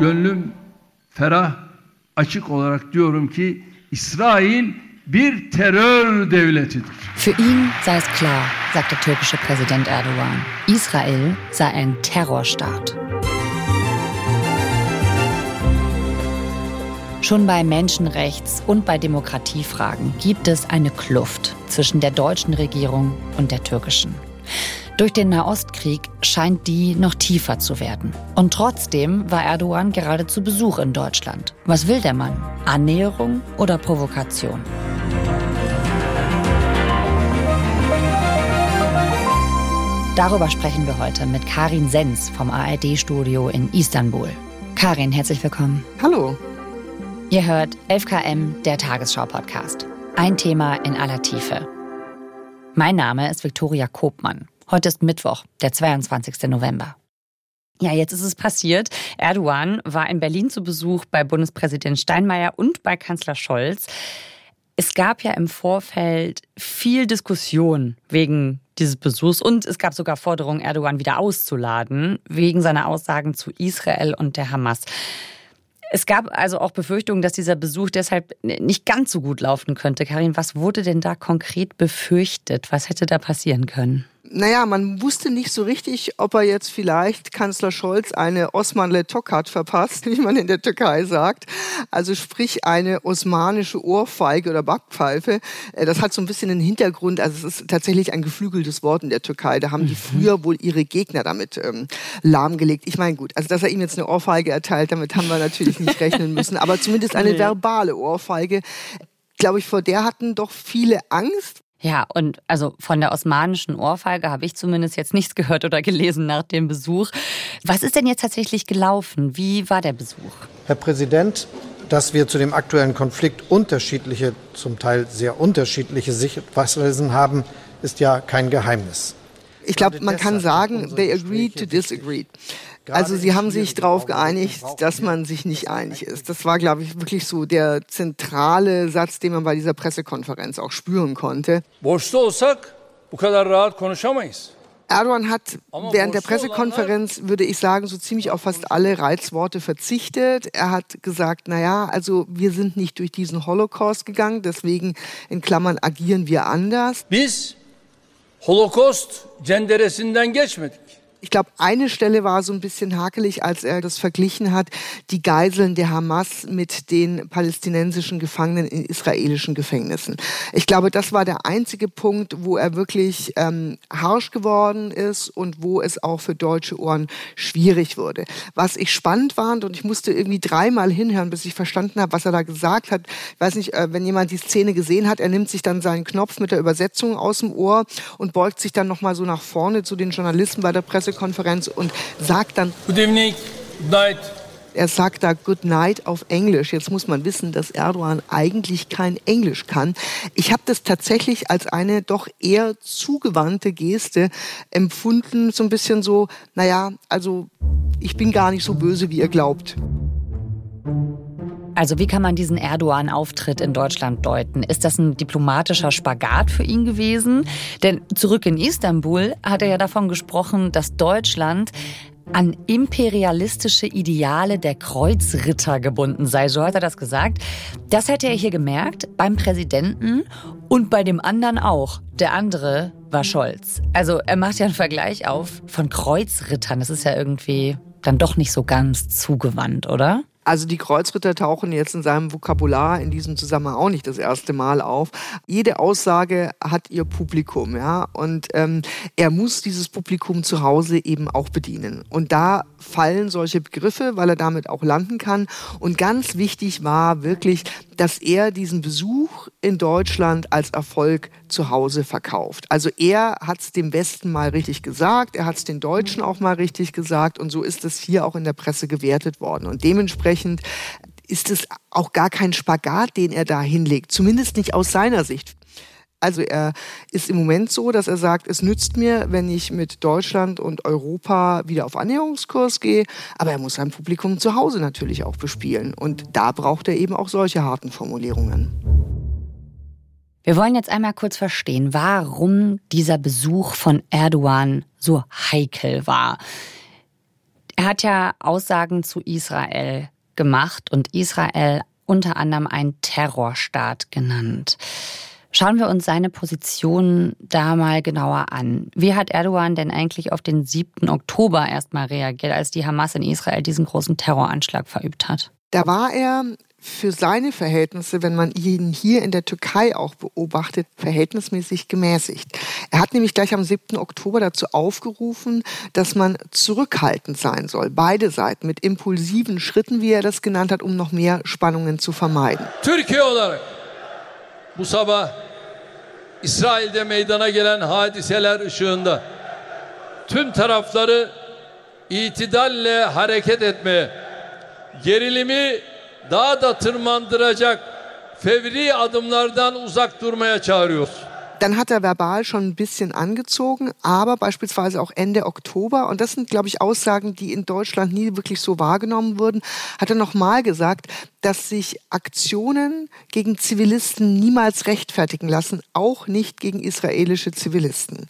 gönlüm ferah açık olarak diyorum ki İsrail bir terör devletidir. Für ihn sei es klar, sagt der türkische Präsident Erdogan, Israel sei ein Terrorstaat. Schon bei Menschenrechts- und bei Demokratiefragen gibt es eine Kluft zwischen der deutschen Regierung und der türkischen. Durch den Nahostkrieg scheint die noch tiefer zu werden. Und trotzdem war Erdogan gerade zu Besuch in Deutschland. Was will der Mann? Annäherung oder Provokation? Darüber sprechen wir heute mit Karin Sens vom ARD-Studio in Istanbul. Karin, herzlich willkommen. Hallo. Ihr hört 11KM, der Tagesschau-Podcast. Ein Thema in aller Tiefe. Mein Name ist Viktoria Kopmann. Heute ist Mittwoch, der 22. November. Ja, jetzt ist es passiert. Erdogan war in Berlin zu Besuch bei Bundespräsident Steinmeier und bei Kanzler Scholz. Es gab ja im Vorfeld viel Diskussion wegen dieses Besuchs und es gab sogar Forderungen, Erdogan wieder auszuladen, wegen seiner Aussagen zu Israel und der Hamas. Es gab also auch Befürchtungen, dass dieser Besuch deshalb nicht ganz so gut laufen könnte. Karin, was wurde denn da konkret befürchtet? Was hätte da passieren können? Naja, man wusste nicht so richtig, ob er jetzt vielleicht Kanzler Scholz eine Osmanle Tokat verpasst, wie man in der Türkei sagt. Also sprich eine osmanische Ohrfeige oder Backpfeife. Äh, das hat so ein bisschen den Hintergrund, also es ist tatsächlich ein geflügeltes Wort in der Türkei. Da haben die mhm. früher wohl ihre Gegner damit ähm, lahmgelegt. Ich meine, gut, also dass er ihm jetzt eine Ohrfeige erteilt, damit haben wir natürlich nicht rechnen müssen. Aber zumindest eine verbale Ohrfeige glaube ich, vor der hatten doch viele Angst, ja, und also von der osmanischen Ohrfeige habe ich zumindest jetzt nichts gehört oder gelesen nach dem Besuch. Was ist denn jetzt tatsächlich gelaufen? Wie war der Besuch? Herr Präsident, dass wir zu dem aktuellen Konflikt unterschiedliche, zum Teil sehr unterschiedliche Sichtweisen haben, ist ja kein Geheimnis. Ich glaube, man kann sagen, they agreed to disagree. Also sie haben sich darauf geeinigt, dass man sich nicht einig ist. Das war, glaube ich, wirklich so der zentrale Satz, den man bei dieser Pressekonferenz auch spüren konnte. Erdogan hat während der Pressekonferenz, würde ich sagen, so ziemlich auf fast alle Reizworte verzichtet. Er hat gesagt, na ja, also wir sind nicht durch diesen Holocaust gegangen, deswegen in Klammern agieren wir anders. Biz Holocaust cenderesinden geçmedik. Ich glaube, eine Stelle war so ein bisschen hakelig, als er das verglichen hat, die Geiseln der Hamas mit den palästinensischen Gefangenen in israelischen Gefängnissen. Ich glaube, das war der einzige Punkt, wo er wirklich ähm, harsch geworden ist und wo es auch für deutsche Ohren schwierig wurde. Was ich spannend fand und ich musste irgendwie dreimal hinhören, bis ich verstanden habe, was er da gesagt hat. Ich weiß nicht, äh, wenn jemand die Szene gesehen hat, er nimmt sich dann seinen Knopf mit der Übersetzung aus dem Ohr und beugt sich dann nochmal so nach vorne zu den Journalisten bei der Presse Pressekonferenz und sagt dann Good evening, good night. Er sagt da Good Night auf Englisch. Jetzt muss man wissen, dass Erdogan eigentlich kein Englisch kann. Ich habe das tatsächlich als eine doch eher zugewandte Geste empfunden. So ein bisschen so, naja, also ich bin gar nicht so böse, wie ihr glaubt. Also wie kann man diesen Erdogan-Auftritt in Deutschland deuten? Ist das ein diplomatischer Spagat für ihn gewesen? Denn zurück in Istanbul hat er ja davon gesprochen, dass Deutschland an imperialistische Ideale der Kreuzritter gebunden sei. So hat er das gesagt. Das hätte er hier gemerkt beim Präsidenten und bei dem anderen auch. Der andere war Scholz. Also er macht ja einen Vergleich auf von Kreuzrittern. Das ist ja irgendwie dann doch nicht so ganz zugewandt, oder? Also die Kreuzritter tauchen jetzt in seinem Vokabular in diesem Zusammenhang auch nicht das erste Mal auf. Jede Aussage hat ihr Publikum, ja, und ähm, er muss dieses Publikum zu Hause eben auch bedienen. Und da fallen solche Begriffe, weil er damit auch landen kann. Und ganz wichtig war wirklich, dass er diesen Besuch in Deutschland als Erfolg zu Hause verkauft. Also er hat es dem Westen mal richtig gesagt, er hat es den Deutschen auch mal richtig gesagt und so ist es hier auch in der Presse gewertet worden. Und dementsprechend ist es auch gar kein Spagat, den er da hinlegt, zumindest nicht aus seiner Sicht. Also er ist im Moment so, dass er sagt, es nützt mir, wenn ich mit Deutschland und Europa wieder auf Annäherungskurs gehe, aber er muss sein Publikum zu Hause natürlich auch bespielen. Und da braucht er eben auch solche harten Formulierungen. Wir wollen jetzt einmal kurz verstehen, warum dieser Besuch von Erdogan so heikel war. Er hat ja Aussagen zu Israel gemacht und Israel unter anderem einen Terrorstaat genannt. Schauen wir uns seine Position da mal genauer an. Wie hat Erdogan denn eigentlich auf den 7. Oktober erstmal reagiert, als die Hamas in Israel diesen großen Terroranschlag verübt hat? Da war er für seine Verhältnisse, wenn man ihn hier in der Türkei auch beobachtet, verhältnismäßig gemäßigt. Er hat nämlich gleich am 7. Oktober dazu aufgerufen, dass man zurückhaltend sein soll, beide Seiten mit impulsiven Schritten, wie er das genannt hat, um noch mehr Spannungen zu vermeiden. Türkiye olarak bu sabah İsrail'de meydana gelen hadiseler ışığında tüm tarafları itidalle hareket etmeye, gerilimi daha da tırmandıracak fevri adımlardan uzak durmaya çağırıyoruz. Dann hat er verbal schon ein bisschen angezogen, aber beispielsweise auch Ende Oktober, und das sind, glaube ich, Aussagen, die in Deutschland nie wirklich so wahrgenommen wurden, hat er nochmal gesagt, dass sich Aktionen gegen Zivilisten niemals rechtfertigen lassen, auch nicht gegen israelische Zivilisten.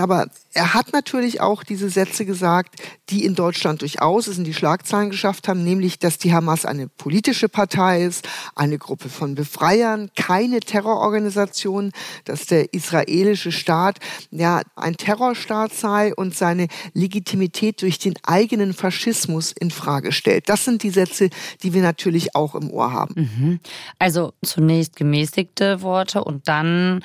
Aber er hat natürlich auch diese Sätze gesagt, die in Deutschland durchaus es in die Schlagzeilen geschafft haben, nämlich, dass die Hamas eine politische Partei ist, eine Gruppe von Befreiern, keine Terrororganisation, dass der israelische Staat ja ein Terrorstaat sei und seine Legitimität durch den eigenen Faschismus in Frage stellt. Das sind die Sätze, die wir natürlich auch im Ohr haben. Mhm. Also zunächst gemäßigte Worte und dann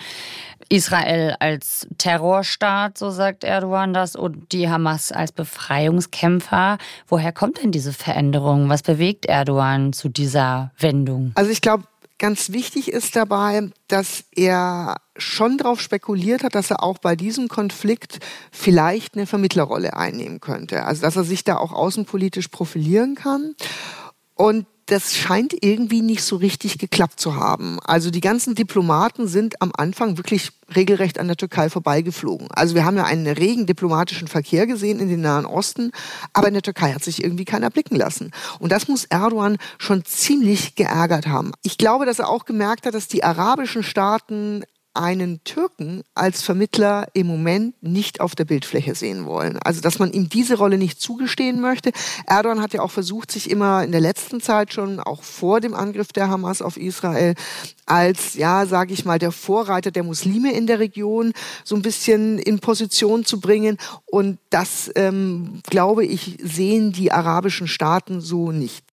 Israel als Terrorstaat, so sagt Erdogan das, und die Hamas als Befreiungskämpfer. Woher kommt denn diese Veränderung? Was bewegt Erdogan zu dieser Wendung? Also ich glaube, ganz wichtig ist dabei, dass er schon darauf spekuliert hat, dass er auch bei diesem Konflikt vielleicht eine Vermittlerrolle einnehmen könnte. Also dass er sich da auch außenpolitisch profilieren kann. Und das scheint irgendwie nicht so richtig geklappt zu haben. Also die ganzen Diplomaten sind am Anfang wirklich regelrecht an der Türkei vorbeigeflogen. Also wir haben ja einen regen diplomatischen Verkehr gesehen in den Nahen Osten, aber in der Türkei hat sich irgendwie keiner blicken lassen. Und das muss Erdogan schon ziemlich geärgert haben. Ich glaube, dass er auch gemerkt hat, dass die arabischen Staaten einen Türken als Vermittler im Moment nicht auf der Bildfläche sehen wollen. Also, dass man ihm diese Rolle nicht zugestehen möchte. Erdogan hat ja auch versucht, sich immer in der letzten Zeit schon, auch vor dem Angriff der Hamas auf Israel, als, ja, sage ich mal, der Vorreiter der Muslime in der Region so ein bisschen in Position zu bringen. Und das, ähm, glaube ich, sehen die arabischen Staaten so nicht.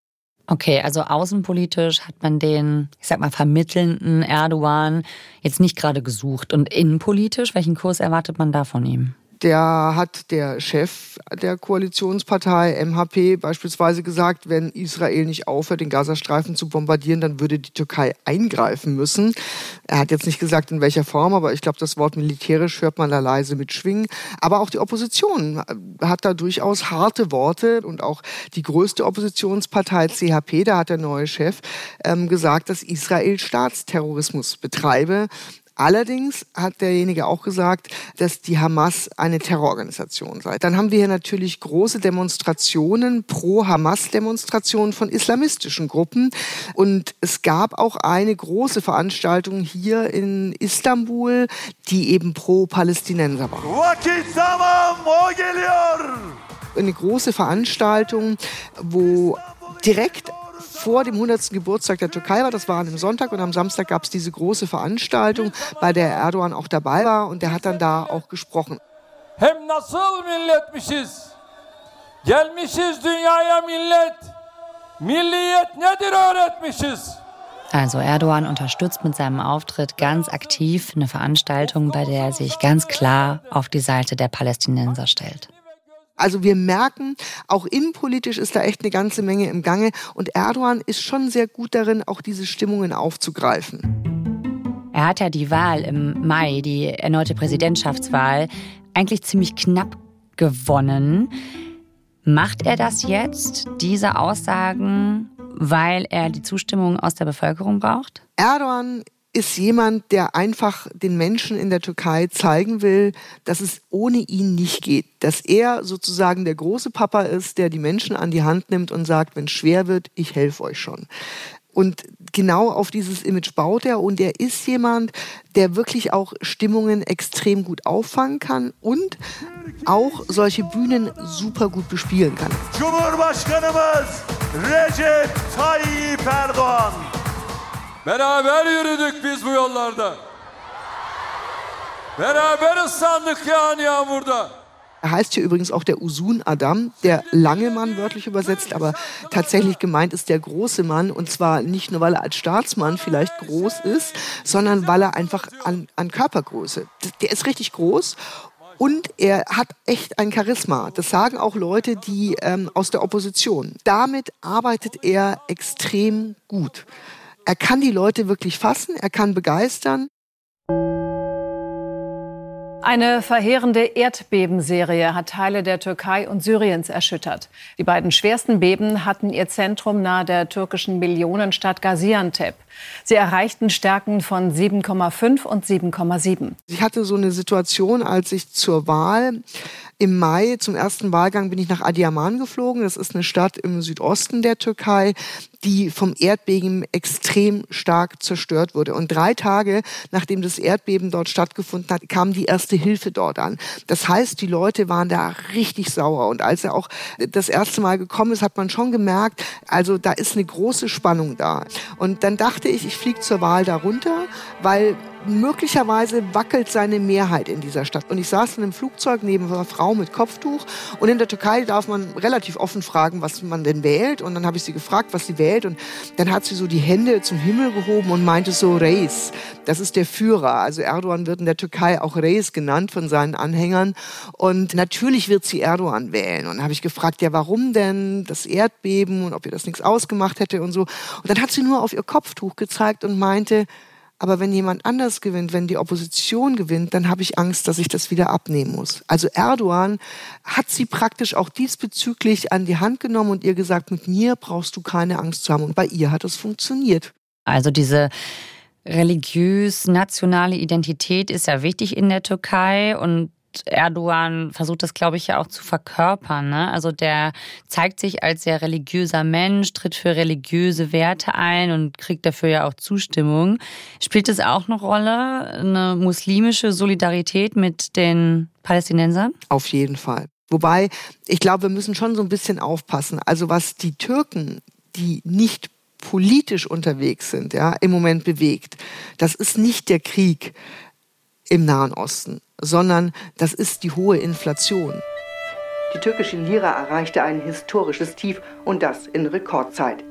Okay, also außenpolitisch hat man den, ich sag mal, vermittelnden Erdogan jetzt nicht gerade gesucht. Und innenpolitisch, welchen Kurs erwartet man da von ihm? Der hat der Chef der Koalitionspartei MHP beispielsweise gesagt, wenn Israel nicht aufhört, den Gazastreifen zu bombardieren, dann würde die Türkei eingreifen müssen. Er hat jetzt nicht gesagt, in welcher Form, aber ich glaube, das Wort militärisch hört man da leise mitschwingen. Aber auch die Opposition hat da durchaus harte Worte und auch die größte Oppositionspartei CHP, da hat der neue Chef ähm, gesagt, dass Israel Staatsterrorismus betreibe. Allerdings hat derjenige auch gesagt, dass die Hamas eine Terrororganisation sei. Dann haben wir hier natürlich große Demonstrationen, pro-Hamas-Demonstrationen von islamistischen Gruppen. Und es gab auch eine große Veranstaltung hier in Istanbul, die eben pro-Palästinenser war. Eine große Veranstaltung, wo direkt vor dem 100. Geburtstag der Türkei war. Das war an einem Sonntag und am Samstag gab es diese große Veranstaltung, bei der Erdogan auch dabei war und der hat dann da auch gesprochen. Hem nasıl milletmişiz? Gelmişiz dünyaya millet. Milliyet nedir öğretmişiz? Also Erdogan unterstützt mit seinem Auftritt ganz aktiv eine Veranstaltung, bei der er sich ganz klar auf die Seite der Palästinenser stellt. Also wir merken, auch innenpolitisch ist da echt eine ganze Menge im Gange und Erdogan ist schon sehr gut darin, auch diese Stimmungen aufzugreifen. Er hat ja die Wahl im Mai, die erneute Präsidentschaftswahl, eigentlich ziemlich knapp gewonnen. Macht er das jetzt, diese Aussagen, weil er die Zustimmung aus der Bevölkerung braucht? Erdogan ist jemand, der einfach den Menschen in der Türkei zeigen will, dass es ohne ihn nicht geht. Dass er sozusagen der große Papa ist, der die Menschen an die Hand nimmt und sagt, wenn es schwer wird, ich helfe euch schon. Und genau auf dieses Image baut er und er ist jemand, der wirklich auch Stimmungen extrem gut auffangen kann und auch solche Bühnen super gut bespielen kann. Cumhurbaşkanımız Recep Tayyip Erdoğan. Beraber yürüdük biz bu yollarda. Beraber ıslandık yağan yağmurda. Er heißt hier übrigens auch der Usun Adam, der lange Mann wörtlich übersetzt, aber tatsächlich gemeint ist der große Mann und zwar nicht nur, weil er als Staatsmann vielleicht groß ist, sondern weil er einfach an, an Körpergröße, der ist richtig groß und er hat echt ein Charisma. Das sagen auch Leute, die ähm, aus der Opposition. Damit arbeitet er extrem gut. Er kann die Leute wirklich fassen, er kann begeistern. Eine verheerende Erdbebenserie hat Teile der Türkei und Syriens erschüttert. Die beiden schwersten Beben hatten ihr Zentrum nahe der türkischen Millionenstadt Gaziantep. Sie erreichten Stärken von 7,5 und 7,7. Ich hatte so eine Situation, als ich zur Wahl im Mai zum ersten Wahlgang bin ich nach Adiyaman geflogen. Das ist eine Stadt im Südosten der Türkei, die vom Erdbeben extrem stark zerstört wurde. Und drei Tage nachdem das Erdbeben dort stattgefunden hat, kam die erste Hilfe dort an. Das heißt, die Leute waren da richtig sauer. Und als er auch das erste Mal gekommen ist, hat man schon gemerkt, also da ist eine große Spannung da. Und dann dachte ich, ich fliege zur Wahl darunter, weil möglicherweise wackelt seine Mehrheit in dieser Stadt. Und ich saß in einem Flugzeug neben einer Frau mit Kopftuch. Und in der Türkei darf man relativ offen fragen, was man denn wählt. Und dann habe ich sie gefragt, was sie wählt. Und dann hat sie so die Hände zum Himmel gehoben und meinte so, Reis, das ist der Führer. Also Erdogan wird in der Türkei auch Reis genannt von seinen Anhängern. Und natürlich wird sie Erdogan wählen. Und dann habe ich gefragt, ja, warum denn das Erdbeben und ob ihr das nichts ausgemacht hätte und so. Und dann hat sie nur auf ihr Kopftuch gezeigt und meinte, aber wenn jemand anders gewinnt, wenn die Opposition gewinnt, dann habe ich Angst, dass ich das wieder abnehmen muss. Also Erdogan hat sie praktisch auch diesbezüglich an die Hand genommen und ihr gesagt, mit mir brauchst du keine Angst zu haben. Und bei ihr hat es funktioniert. Also diese religiös-nationale Identität ist ja wichtig in der Türkei und Erdogan versucht das, glaube ich, ja auch zu verkörpern. Ne? Also der zeigt sich als sehr religiöser Mensch, tritt für religiöse Werte ein und kriegt dafür ja auch Zustimmung. Spielt es auch eine Rolle, eine muslimische Solidarität mit den Palästinensern? Auf jeden Fall. Wobei, ich glaube, wir müssen schon so ein bisschen aufpassen. Also was die Türken, die nicht politisch unterwegs sind, ja, im Moment bewegt, das ist nicht der Krieg im Nahen Osten, sondern das ist die hohe Inflation. Die türkische Lira erreichte ein historisches Tief und das in Rekordzeit.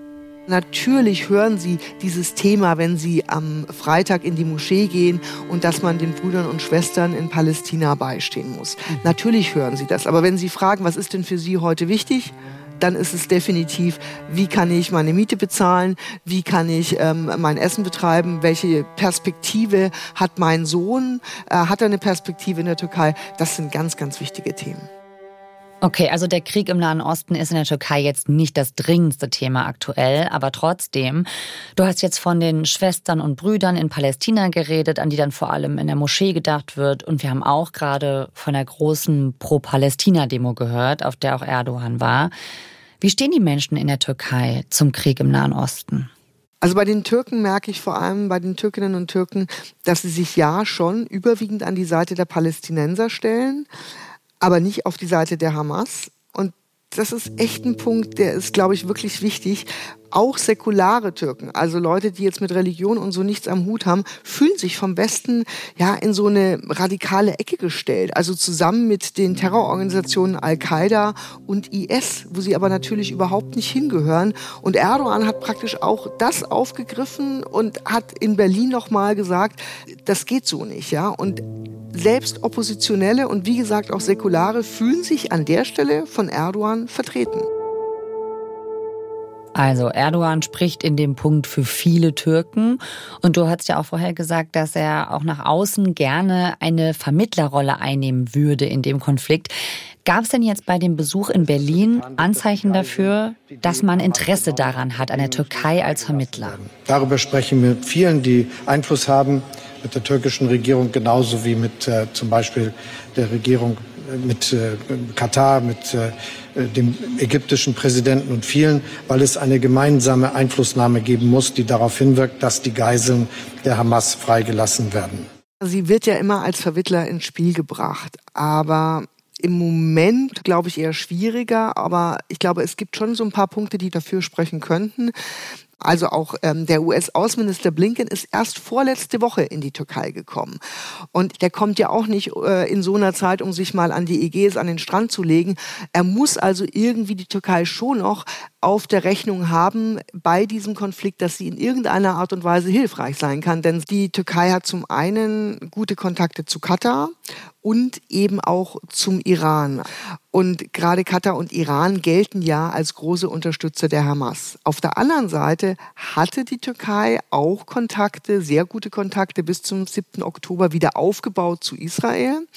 Natürlich hören Sie dieses Thema, wenn Sie am Freitag in die Moschee gehen und dass man den Brüdern und Schwestern in Palästina beistehen muss. Natürlich hören Sie das. Aber wenn Sie fragen, was ist denn für Sie heute wichtig? Dann ist es definitiv, wie kann ich meine Miete bezahlen, wie kann ich ähm, mein Essen betreiben, welche Perspektive hat mein Sohn, äh, hat er eine Perspektive in der Türkei. Das sind ganz, ganz wichtige Themen. Okay, also der Krieg im Nahen Osten ist in der Türkei jetzt nicht das dringendste Thema aktuell, aber trotzdem, du hast jetzt von den Schwestern und Brüdern in Palästina geredet, an die dann vor allem in der Moschee gedacht wird. Und wir haben auch gerade von der großen Pro-Palästina-Demo gehört, auf der auch Erdogan war. Wie stehen die Menschen in der Türkei zum Krieg im Nahen Osten? Also bei den Türken merke ich vor allem bei den Türkinnen und Türken, dass sie sich ja schon überwiegend an die Seite der Palästinenser stellen, aber nicht auf die Seite der Hamas. Und das ist echt ein Punkt, der ist, glaube ich, wirklich wichtig, auch säkulare Türken, also Leute, die jetzt mit Religion und so nichts am Hut haben, fühlen sich vom Westen ja in so eine radikale Ecke gestellt. Also zusammen mit den Terrororganisationen Al-Qaida und IS, wo sie aber natürlich überhaupt nicht hingehören. Und Erdogan hat praktisch auch das aufgegriffen und hat in Berlin nochmal gesagt, das geht so nicht, ja. Und selbst Oppositionelle und wie gesagt auch Säkulare fühlen sich an der Stelle von Erdogan vertreten. Also Erdogan spricht in dem Punkt für viele Türken. Und du hast ja auch vorher gesagt, dass er auch nach außen gerne eine Vermittlerrolle einnehmen würde in dem Konflikt. Gab es denn jetzt bei dem Besuch in Berlin Anzeichen dafür, dass man Interesse daran hat, an der Türkei als Vermittler? Darüber sprechen wir mit vielen, die Einfluss haben, mit der türkischen Regierung genauso wie mit äh, zum Beispiel der Regierung mit äh, Katar, mit äh, dem ägyptischen Präsidenten und vielen, weil es eine gemeinsame Einflussnahme geben muss, die darauf hinwirkt, dass die Geiseln der Hamas freigelassen werden. Sie wird ja immer als Vermittler ins Spiel gebracht, aber im Moment, glaube ich, eher schwieriger, aber ich glaube, es gibt schon so ein paar Punkte, die dafür sprechen könnten. Also auch ähm, der US-Außenminister Blinken ist erst vorletzte Woche in die Türkei gekommen. Und der kommt ja auch nicht äh, in so einer Zeit, um sich mal an die Ägäis an den Strand zu legen. Er muss also irgendwie die Türkei schon noch auf der Rechnung haben bei diesem Konflikt, dass sie in irgendeiner Art und Weise hilfreich sein kann. Denn die Türkei hat zum einen gute Kontakte zu Katar und eben auch zum Iran. Und gerade Katar und Iran gelten ja als große Unterstützer der Hamas. Auf der anderen Seite hatte die Türkei auch Kontakte, sehr gute Kontakte bis zum 7. Oktober wieder aufgebaut zu Israel.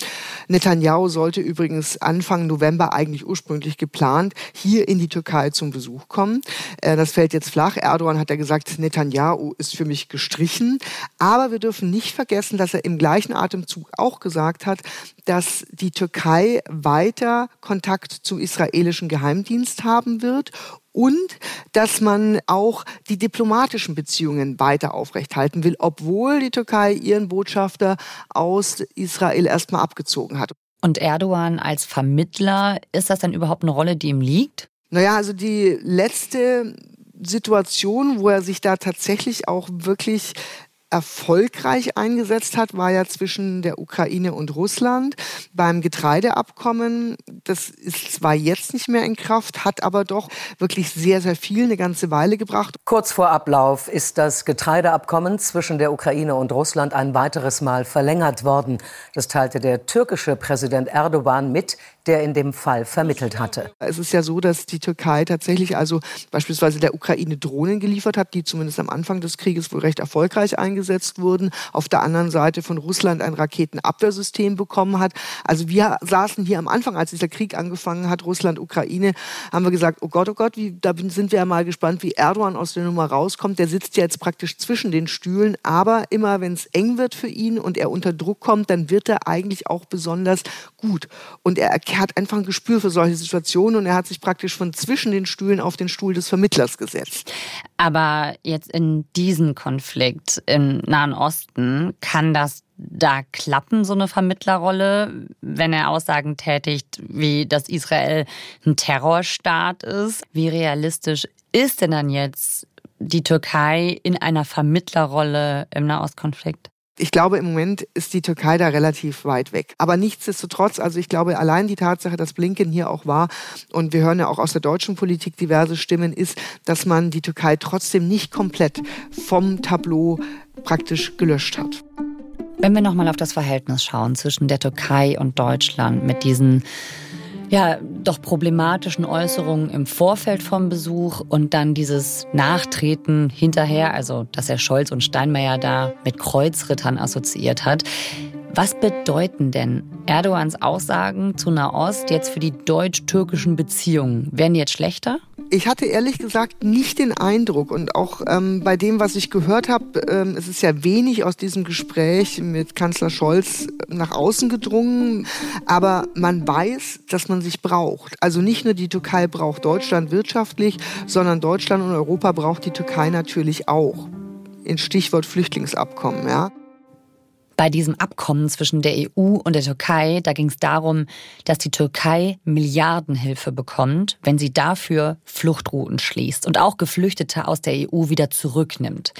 Netanyahu sollte übrigens Anfang November eigentlich ursprünglich geplant hier in die Türkei zum Besuch kommen. Äh, das fällt jetzt flach. Erdogan hat ja gesagt, Netanyahu ist für mich gestrichen. Aber wir dürfen nicht vergessen, dass er im gleichen Atemzug auch gesagt hat, dass die Türkei weiter Kontakt zum israelischen Geheimdienst haben wird und dass man auch die diplomatischen Beziehungen weiter aufrechthalten will, obwohl die Türkei ihren Botschafter aus Israel erstmal abgezogen hat. Und Erdogan als Vermittler, ist das dann überhaupt eine Rolle, die ihm liegt? Naja, also die letzte Situation, wo er sich da tatsächlich auch wirklich erfolgreich eingesetzt hat, war ja zwischen der Ukraine und Russland beim Getreideabkommen. Das ist zwar jetzt nicht mehr in Kraft, hat aber doch wirklich sehr, sehr viel, eine ganze Weile gebracht. Kurz vor Ablauf ist das Getreideabkommen zwischen der Ukraine und Russland ein weiteres Mal verlängert worden. Das teilte der türkische Präsident Erdogan mit, der in dem Fall vermittelt hatte. Es ist ja so, dass die Türkei tatsächlich also beispielsweise der Ukraine Drohnen geliefert hat, die zumindest am Anfang des Krieges wohl recht erfolgreich eingesetzt wurden. Auf der anderen Seite von Russland ein Raketenabwehrsystem bekommen hat. Also wir saßen hier am Anfang, als dieser Krieg angefangen hat, Russland, Ukraine, haben wir gesagt, oh Gott, oh Gott, wie, da sind wir ja mal gespannt, wie Erdogan aus der Nummer rauskommt. Der sitzt jetzt praktisch zwischen den Stühlen, aber immer wenn es eng wird für ihn und er unter Druck kommt, dann wird er eigentlich auch besonders gut. Und er erkennt er hat einfach ein Gespür für solche Situationen und er hat sich praktisch von zwischen den Stühlen auf den Stuhl des Vermittlers gesetzt. Aber jetzt in diesem Konflikt im Nahen Osten kann das da klappen, so eine Vermittlerrolle, wenn er Aussagen tätigt, wie dass Israel ein Terrorstaat ist? Wie realistisch ist denn dann jetzt die Türkei in einer Vermittlerrolle im Nahostkonflikt? Ich glaube, im Moment ist die Türkei da relativ weit weg. Aber nichtsdestotrotz, also ich glaube, allein die Tatsache, dass Blinken hier auch war, und wir hören ja auch aus der deutschen Politik diverse Stimmen, ist, dass man die Türkei trotzdem nicht komplett vom Tableau praktisch gelöscht hat. Wenn wir nochmal auf das Verhältnis schauen zwischen der Türkei und Deutschland mit diesen ja, doch problematischen Äußerungen im Vorfeld vom Besuch und dann dieses Nachtreten hinterher, also dass er Scholz und Steinmeier da mit Kreuzrittern assoziiert hat. Was bedeuten denn Erdogans Aussagen zu Nahost jetzt für die deutsch-türkischen Beziehungen? Werden die jetzt schlechter? Ich hatte ehrlich gesagt nicht den Eindruck und auch ähm, bei dem, was ich gehört habe, ähm, es ist ja wenig aus diesem Gespräch mit Kanzler Scholz nach außen gedrungen, aber man weiß, dass man sich braucht. Also nicht nur die Türkei braucht Deutschland wirtschaftlich, sondern Deutschland und Europa braucht die Türkei natürlich auch. In Stichwort Flüchtlingsabkommen, ja. Bei diesem Abkommen zwischen der EU und der Türkei, da ging es darum, dass die Türkei Milliardenhilfe bekommt, wenn sie dafür Fluchtrouten schließt und auch Geflüchtete aus der EU wieder zurücknimmt.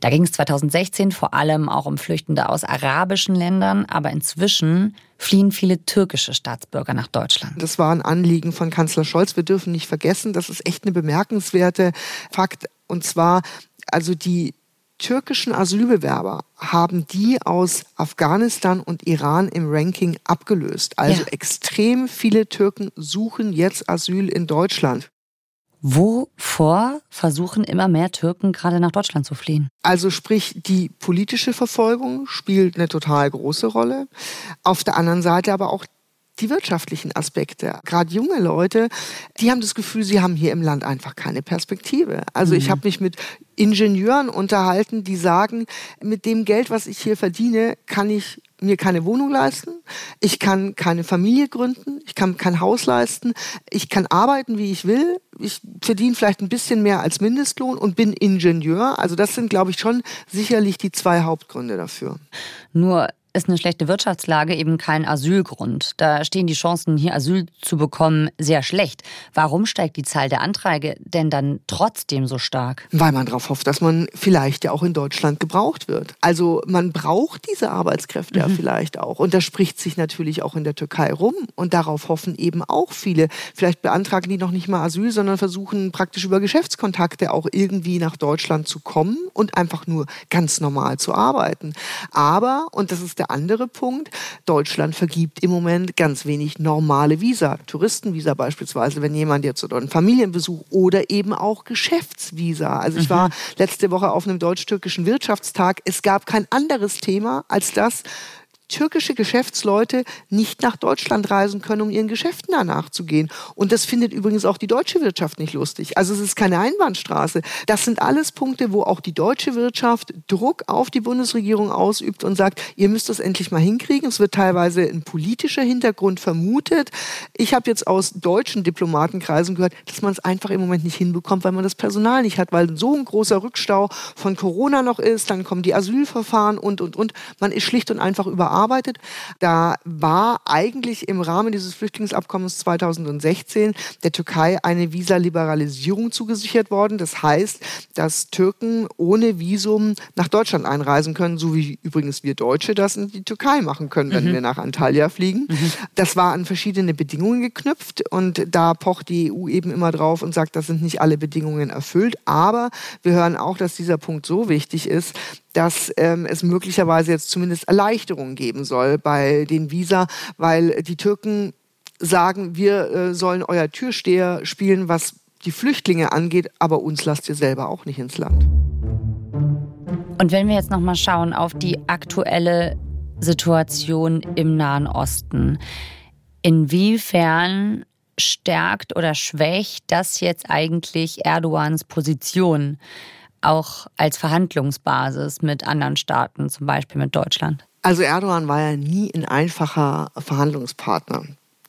Da ging es 2016 vor allem auch um Flüchtende aus arabischen Ländern, aber inzwischen fliehen viele türkische Staatsbürger nach Deutschland. Das war ein Anliegen von Kanzler Scholz. Wir dürfen nicht vergessen, das ist echt eine bemerkenswerte Fakt. Und zwar, also die türkischen Asylbewerber haben die aus Afghanistan und Iran im Ranking abgelöst. Also ja. extrem viele Türken suchen jetzt Asyl in Deutschland. Wovor versuchen immer mehr Türken gerade nach Deutschland zu fliehen? Also sprich, die politische Verfolgung spielt eine total große Rolle. Auf der anderen Seite aber auch die wirtschaftlichen Aspekte. Gerade junge Leute, die haben das Gefühl, sie haben hier im Land einfach keine Perspektive. Also mhm. ich habe mich mit Ingenieuren unterhalten, die sagen, mit dem Geld, was ich hier verdiene, kann ich mir keine Wohnung leisten, ich kann keine Familie gründen, ich kann kein Haus leisten, ich kann arbeiten, wie ich will, ich verdiene vielleicht ein bisschen mehr als Mindestlohn und bin Ingenieur. Also das sind, glaube ich, schon sicherlich die zwei Hauptgründe dafür. Nur ist eine schlechte Wirtschaftslage eben kein Asylgrund. Da stehen die Chancen, hier Asyl zu bekommen, sehr schlecht. Warum steigt die Zahl der Anträge denn dann trotzdem so stark? Weil man darauf hofft, dass man vielleicht ja auch in Deutschland gebraucht wird. Also man braucht diese Arbeitskräfte mhm. ja vielleicht auch. Und das spricht sich natürlich auch in der Türkei rum. Und darauf hoffen eben auch viele. Vielleicht beantragen die noch nicht mal Asyl, sondern versuchen praktisch über Geschäftskontakte auch irgendwie nach Deutschland zu kommen und einfach nur ganz normal zu arbeiten. Aber, und das ist der andere Punkt. Deutschland vergibt im Moment ganz wenig normale Visa, Touristenvisa beispielsweise, wenn jemand jetzt oder einen Familienbesuch oder eben auch Geschäftsvisa. Also ich war mhm. letzte Woche auf einem deutsch-türkischen Wirtschaftstag. Es gab kein anderes Thema als das, türkische Geschäftsleute nicht nach Deutschland reisen können, um ihren Geschäften danach zu gehen. Und das findet übrigens auch die deutsche Wirtschaft nicht lustig. Also es ist keine Einbahnstraße. Das sind alles Punkte, wo auch die deutsche Wirtschaft Druck auf die Bundesregierung ausübt und sagt, ihr müsst das endlich mal hinkriegen. Es wird teilweise ein politischer Hintergrund vermutet. Ich habe jetzt aus deutschen Diplomatenkreisen gehört, dass man es einfach im Moment nicht hinbekommt, weil man das Personal nicht hat, weil so ein großer Rückstau von Corona noch ist. Dann kommen die Asylverfahren und, und, und. Man ist schlicht und einfach überarbeitet gearbeitet. Da war eigentlich im Rahmen dieses Flüchtlingsabkommens 2016 der Türkei eine Visaliberalisierung zugesichert worden. Das heißt, dass Türken ohne Visum nach Deutschland einreisen können, so wie übrigens wir Deutsche das in die Türkei machen können, wenn mhm. wir nach Antalya fliegen. Mhm. Das war an verschiedene Bedingungen geknüpft und da pocht die EU eben immer drauf und sagt, das sind nicht alle Bedingungen erfüllt. Aber wir hören auch, dass dieser Punkt so wichtig ist, dass ähm, es möglicherweise jetzt zumindest Erleichterungen geben soll bei den Visa, weil die Türken sagen, wir äh, sollen euer Türsteher spielen, was die Flüchtlinge angeht, aber uns lasst ihr selber auch nicht ins Land. Und wenn wir jetzt noch mal schauen auf die aktuelle Situation im Nahen Osten, inwiefern stärkt oder schwächt das jetzt eigentlich Erdogans Position? Auch als Verhandlungsbasis mit anderen Staaten, zum Beispiel mit Deutschland? Also Erdogan war ja nie ein einfacher Verhandlungspartner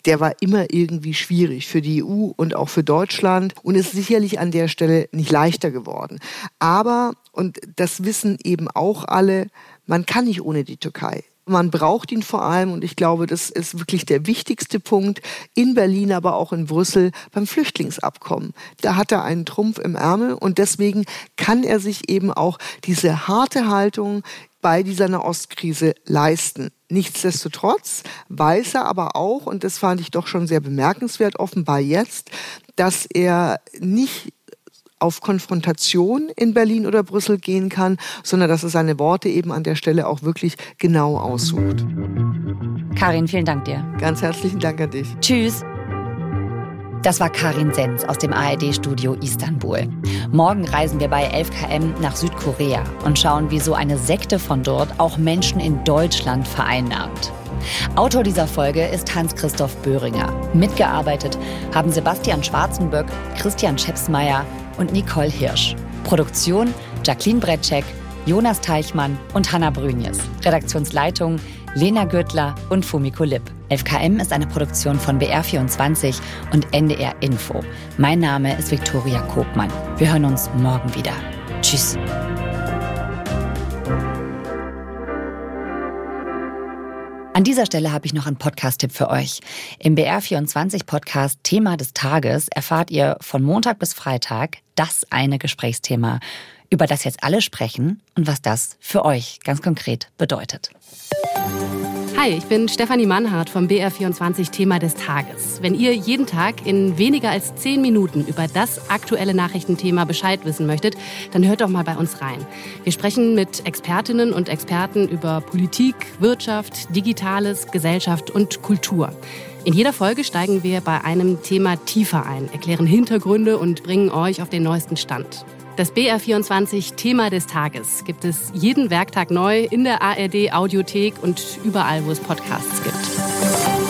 der war immer irgendwie schwierig für die EU und auch für Deutschland und ist sicherlich an der Stelle nicht leichter geworden. Aber, und das wissen eben auch alle, man kann nicht ohne die Türkei. Man braucht ihn vor allem, und ich glaube, das ist wirklich der wichtigste Punkt, in Berlin, aber auch in Brüssel beim Flüchtlingsabkommen. Da hat er einen Trumpf im Ärmel und deswegen kann er sich eben auch diese harte Haltung bei dieser Nahostkrise leisten. Nichtsdestotrotz weiß er aber auch, und das fand ich doch schon sehr bemerkenswert, offenbar jetzt, dass er nicht auf Konfrontation in Berlin oder Brüssel gehen kann, sondern dass er seine Worte eben an der Stelle auch wirklich genau aussucht. Karin, vielen Dank dir. Ganz herzlichen Dank an dich. Tschüss. Das war Karin Senz aus dem ARD-Studio Istanbul. Morgen reisen wir bei 11KM nach Südkorea und schauen, wie so eine Sekte von dort auch Menschen in Deutschland vereinnahmt. Autor dieser Folge ist Hans-Christoph Böhringer. Mitgearbeitet haben Sebastian Schwarzenböck, Christian Schepsmeier und Nicole Hirsch. Produktion Jacqueline Bretschek, Jonas Teichmann und Hanna Brünjes. Redaktionsleitung Lena Gürtler und Fumiko Lipp. FKM ist eine Produktion von BR24 und NDR Info. Mein Name ist Viktoria Kobmann. Wir hören uns morgen wieder. Tschüss. An dieser Stelle habe ich noch einen Podcast-Tipp für euch. Im BR24-Podcast Thema des Tages erfahrt ihr von Montag bis Freitag das eine Gesprächsthema, über das jetzt alle sprechen und was das für euch ganz konkret bedeutet. Hi, ich bin Stefanie Mannhardt vom BR24 Thema des Tages. Wenn ihr jeden Tag in weniger als zehn Minuten über das aktuelle Nachrichtenthema Bescheid wissen möchtet, dann hört doch mal bei uns rein. Wir sprechen mit Expertinnen und Experten über Politik, Wirtschaft, Digitales, Gesellschaft und Kultur. In jeder Folge steigen wir bei einem Thema tiefer ein, erklären Hintergründe und bringen euch auf den neuesten Stand. Das BR24 Thema des Tages gibt es jeden Werktag neu in der ARD Audiothek und überall, wo es Podcasts gibt.